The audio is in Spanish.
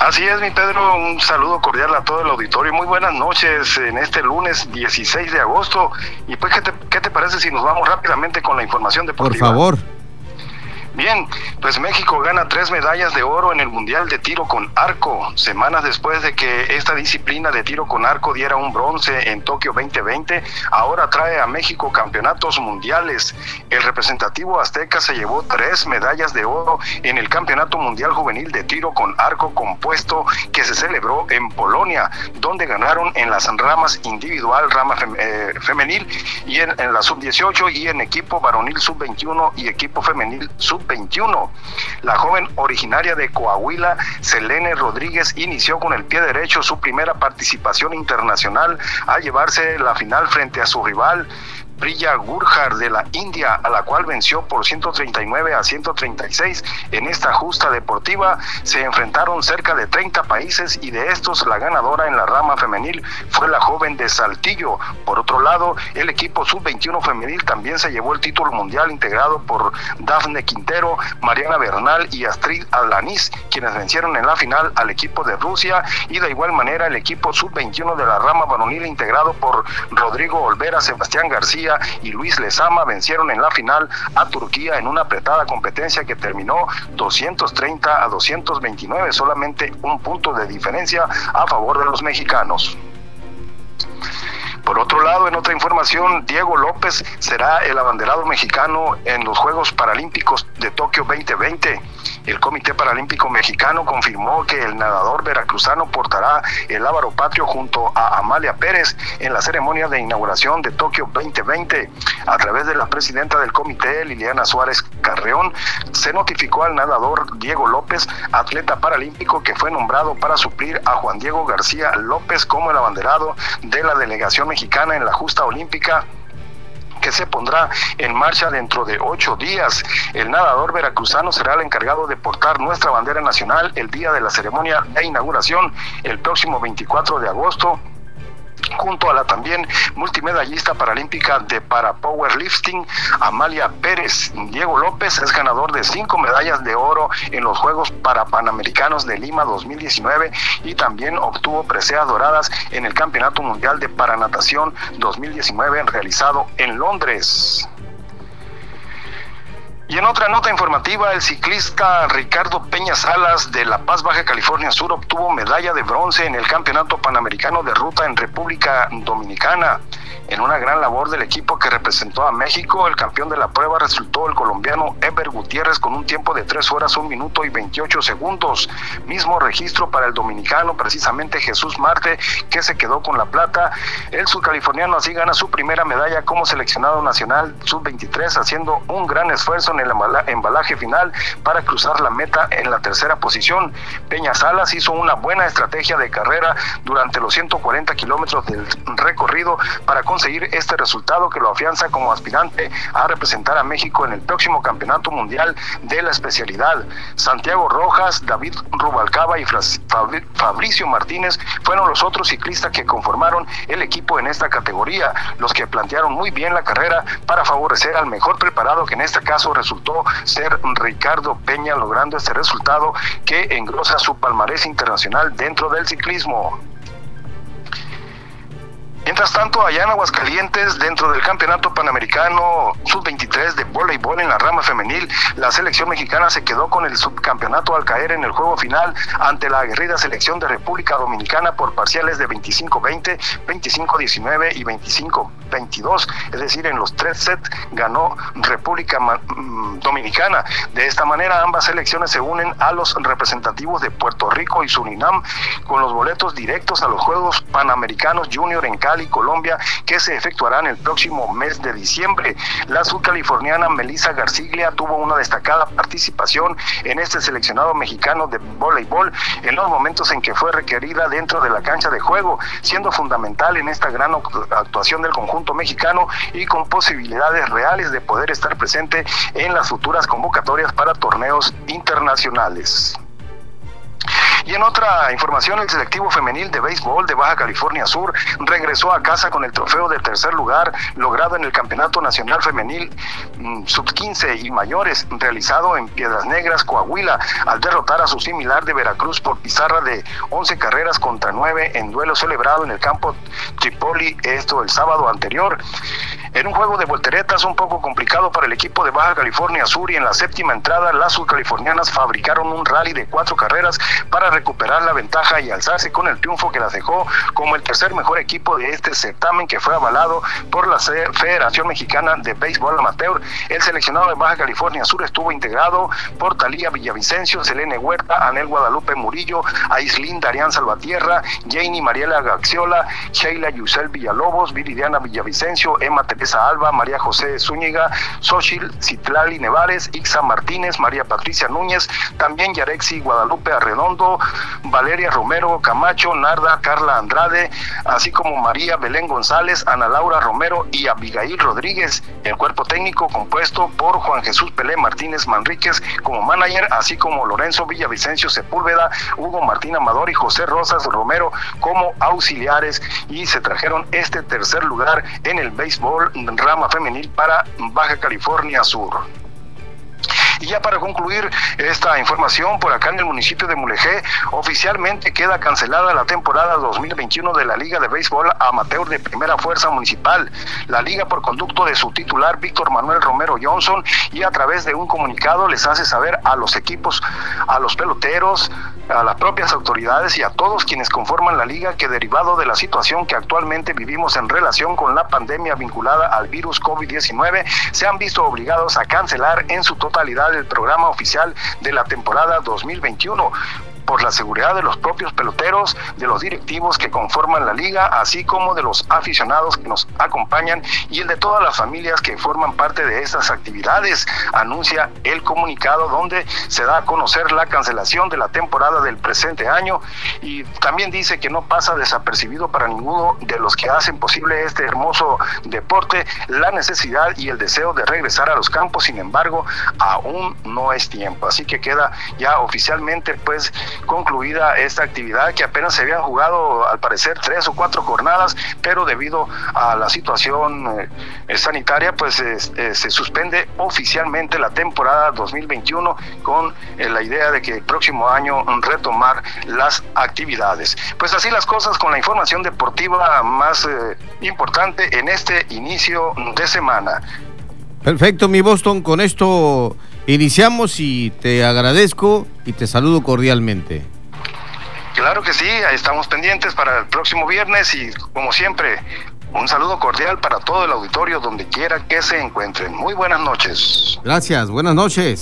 Así es, mi Pedro, un saludo cordial a todo el auditorio. Muy buenas noches en este lunes 16 de agosto. Y pues, ¿qué te, qué te parece si nos vamos rápidamente con la información deportiva? Por favor. Bien, pues México gana tres medallas de oro en el Mundial de Tiro con Arco, semanas después de que esta disciplina de tiro con arco diera un bronce en Tokio 2020, ahora trae a México campeonatos mundiales. El representativo azteca se llevó tres medallas de oro en el Campeonato Mundial Juvenil de Tiro con Arco Compuesto que se celebró en Polonia, donde ganaron en las ramas individual, rama eh, femenil y en, en la sub-18 y en equipo varonil sub-21 y equipo femenil sub 21. La joven originaria de Coahuila, Selene Rodríguez, inició con el pie derecho su primera participación internacional al llevarse la final frente a su rival Priya Gurjar de la India, a la cual venció por 139 a 136 en esta justa deportiva. Se enfrentaron cerca de 30 países y de estos la ganadora en la rama femenil fue la joven de Saltillo. Por otro lado, el equipo sub-21 femenil también se llevó el título mundial integrado por Dafne Quintero, Mariana Bernal y Astrid Alanis, quienes vencieron en la final al equipo de Rusia y de igual manera el equipo sub-21 de la rama varonil integrado por Rodrigo Olvera, Sebastián García, y Luis Lezama vencieron en la final a Turquía en una apretada competencia que terminó 230 a 229, solamente un punto de diferencia a favor de los mexicanos. Por otro lado, en otra información, Diego López será el abanderado mexicano en los Juegos Paralímpicos de Tokio 2020. El Comité Paralímpico Mexicano confirmó que el nadador veracruzano portará el ávaro patrio junto a Amalia Pérez en la ceremonia de inauguración de Tokio 2020. A través de la presidenta del comité, Liliana Suárez Carreón, se notificó al nadador Diego López, atleta paralímpico que fue nombrado para suplir a Juan Diego García López como el abanderado de la delegación mexicana en la justa olímpica que se pondrá en marcha dentro de ocho días. El nadador veracruzano será el encargado de portar nuestra bandera nacional el día de la ceremonia de inauguración el próximo 24 de agosto junto a la también multimedallista paralímpica de para powerlifting Amalia Pérez. Diego López es ganador de cinco medallas de oro en los Juegos Parapanamericanos de Lima 2019 y también obtuvo preseas doradas en el Campeonato Mundial de Paranatación 2019 realizado en Londres. Y en otra nota informativa, el ciclista Ricardo Peña Salas de La Paz, Baja California Sur, obtuvo medalla de bronce en el Campeonato Panamericano de Ruta en República Dominicana. En una gran labor del equipo que representó a México, el campeón de la prueba resultó el colombiano Eber Gutiérrez con un tiempo de 3 horas, 1 minuto y 28 segundos. Mismo registro para el dominicano, precisamente Jesús Marte, que se quedó con la plata. El subcaliforniano así gana su primera medalla como seleccionado nacional sub-23, haciendo un gran esfuerzo en el embalaje final para cruzar la meta en la tercera posición. Peña Salas hizo una buena estrategia de carrera durante los 140 kilómetros del recorrido para conseguir este resultado que lo afianza como aspirante a representar a México en el próximo Campeonato Mundial de la especialidad. Santiago Rojas, David Rubalcaba y Fabricio Martínez fueron los otros ciclistas que conformaron el equipo en esta categoría, los que plantearon muy bien la carrera para favorecer al mejor preparado que en este caso resultó ser Ricardo Peña logrando este resultado que engrosa su palmarés internacional dentro del ciclismo. Mientras tanto, allá en Aguascalientes, dentro del Campeonato Panamericano Sub-23 de voleibol en la rama femenil, la selección mexicana se quedó con el subcampeonato al caer en el juego final ante la aguerrida selección de República Dominicana por parciales de 25-20, 25-19 y 25-22. Es decir, en los tres sets ganó República mm, Dominicana. De esta manera, ambas selecciones se unen a los representativos de Puerto Rico y Surinam con los boletos directos a los Juegos Panamericanos Junior en Cali Colombia, que se efectuarán el próximo mes de diciembre. La subcaliforniana Melissa Garciglia tuvo una destacada participación en este seleccionado mexicano de voleibol en los momentos en que fue requerida dentro de la cancha de juego, siendo fundamental en esta gran actuación del conjunto mexicano y con posibilidades reales de poder estar presente en las futuras convocatorias para torneos internacionales. Y en otra información, el selectivo femenil de béisbol de Baja California Sur regresó a casa con el trofeo de tercer lugar logrado en el Campeonato Nacional Femenil mm, Sub-15 y mayores realizado en Piedras Negras, Coahuila, al derrotar a su similar de Veracruz por pizarra de 11 carreras contra 9 en duelo celebrado en el campo Tripoli, esto el sábado anterior. En un juego de volteretas un poco complicado para el equipo de Baja California Sur y en la séptima entrada las subcalifornianas fabricaron un rally de cuatro carreras para recuperar la ventaja y alzarse con el triunfo que las dejó como el tercer mejor equipo de este certamen que fue avalado por la Federación Mexicana de Béisbol Amateur. El seleccionado de Baja California Sur estuvo integrado por Talía Villavicencio, Selene Huerta, Anel Guadalupe Murillo, Aislín Darián Salvatierra, Janie Mariela Gaxiola, Sheila Yusel Villalobos, Viridiana Villavicencio, Emma Teresa Alba, María José Zúñiga, Xochil Citlali Nevares, Ixa Martínez, María Patricia Núñez, también Yarexi Guadalupe Arredondo, Valeria Romero Camacho, Narda Carla Andrade, así como María Belén González, Ana Laura Romero y Abigail Rodríguez. El cuerpo técnico compuesto por Juan Jesús Pelé Martínez Manríquez como manager, así como Lorenzo Villavicencio Sepúlveda, Hugo Martín Amador y José Rosas Romero como auxiliares y se trajeron este tercer lugar en el béisbol rama femenil para Baja California Sur. Y ya para concluir esta información, por acá en el municipio de Mulegé, oficialmente queda cancelada la temporada 2021 de la Liga de Béisbol Amateur de Primera Fuerza Municipal. La liga por conducto de su titular Víctor Manuel Romero Johnson y a través de un comunicado les hace saber a los equipos, a los peloteros, a las propias autoridades y a todos quienes conforman la liga que derivado de la situación que actualmente vivimos en relación con la pandemia vinculada al virus COVID-19, se han visto obligados a cancelar en su totalidad el programa oficial de la temporada 2021 por la seguridad de los propios peloteros, de los directivos que conforman la liga, así como de los aficionados que nos acompañan y el de todas las familias que forman parte de estas actividades, anuncia el comunicado donde se da a conocer la cancelación de la temporada del presente año. Y también dice que no pasa desapercibido para ninguno de los que hacen posible este hermoso deporte la necesidad y el deseo de regresar a los campos, sin embargo, aún no es tiempo, así que queda ya oficialmente pues concluida esta actividad que apenas se habían jugado al parecer tres o cuatro jornadas, pero debido a la situación eh, sanitaria pues eh, se suspende oficialmente la temporada 2021 con eh, la idea de que el próximo año retomar las actividades. Pues así las cosas con la información deportiva más importante en este inicio de semana. Perfecto, mi Boston, con esto Iniciamos y te agradezco y te saludo cordialmente. Claro que sí, estamos pendientes para el próximo viernes y como siempre, un saludo cordial para todo el auditorio donde quiera que se encuentren. Muy buenas noches. Gracias, buenas noches.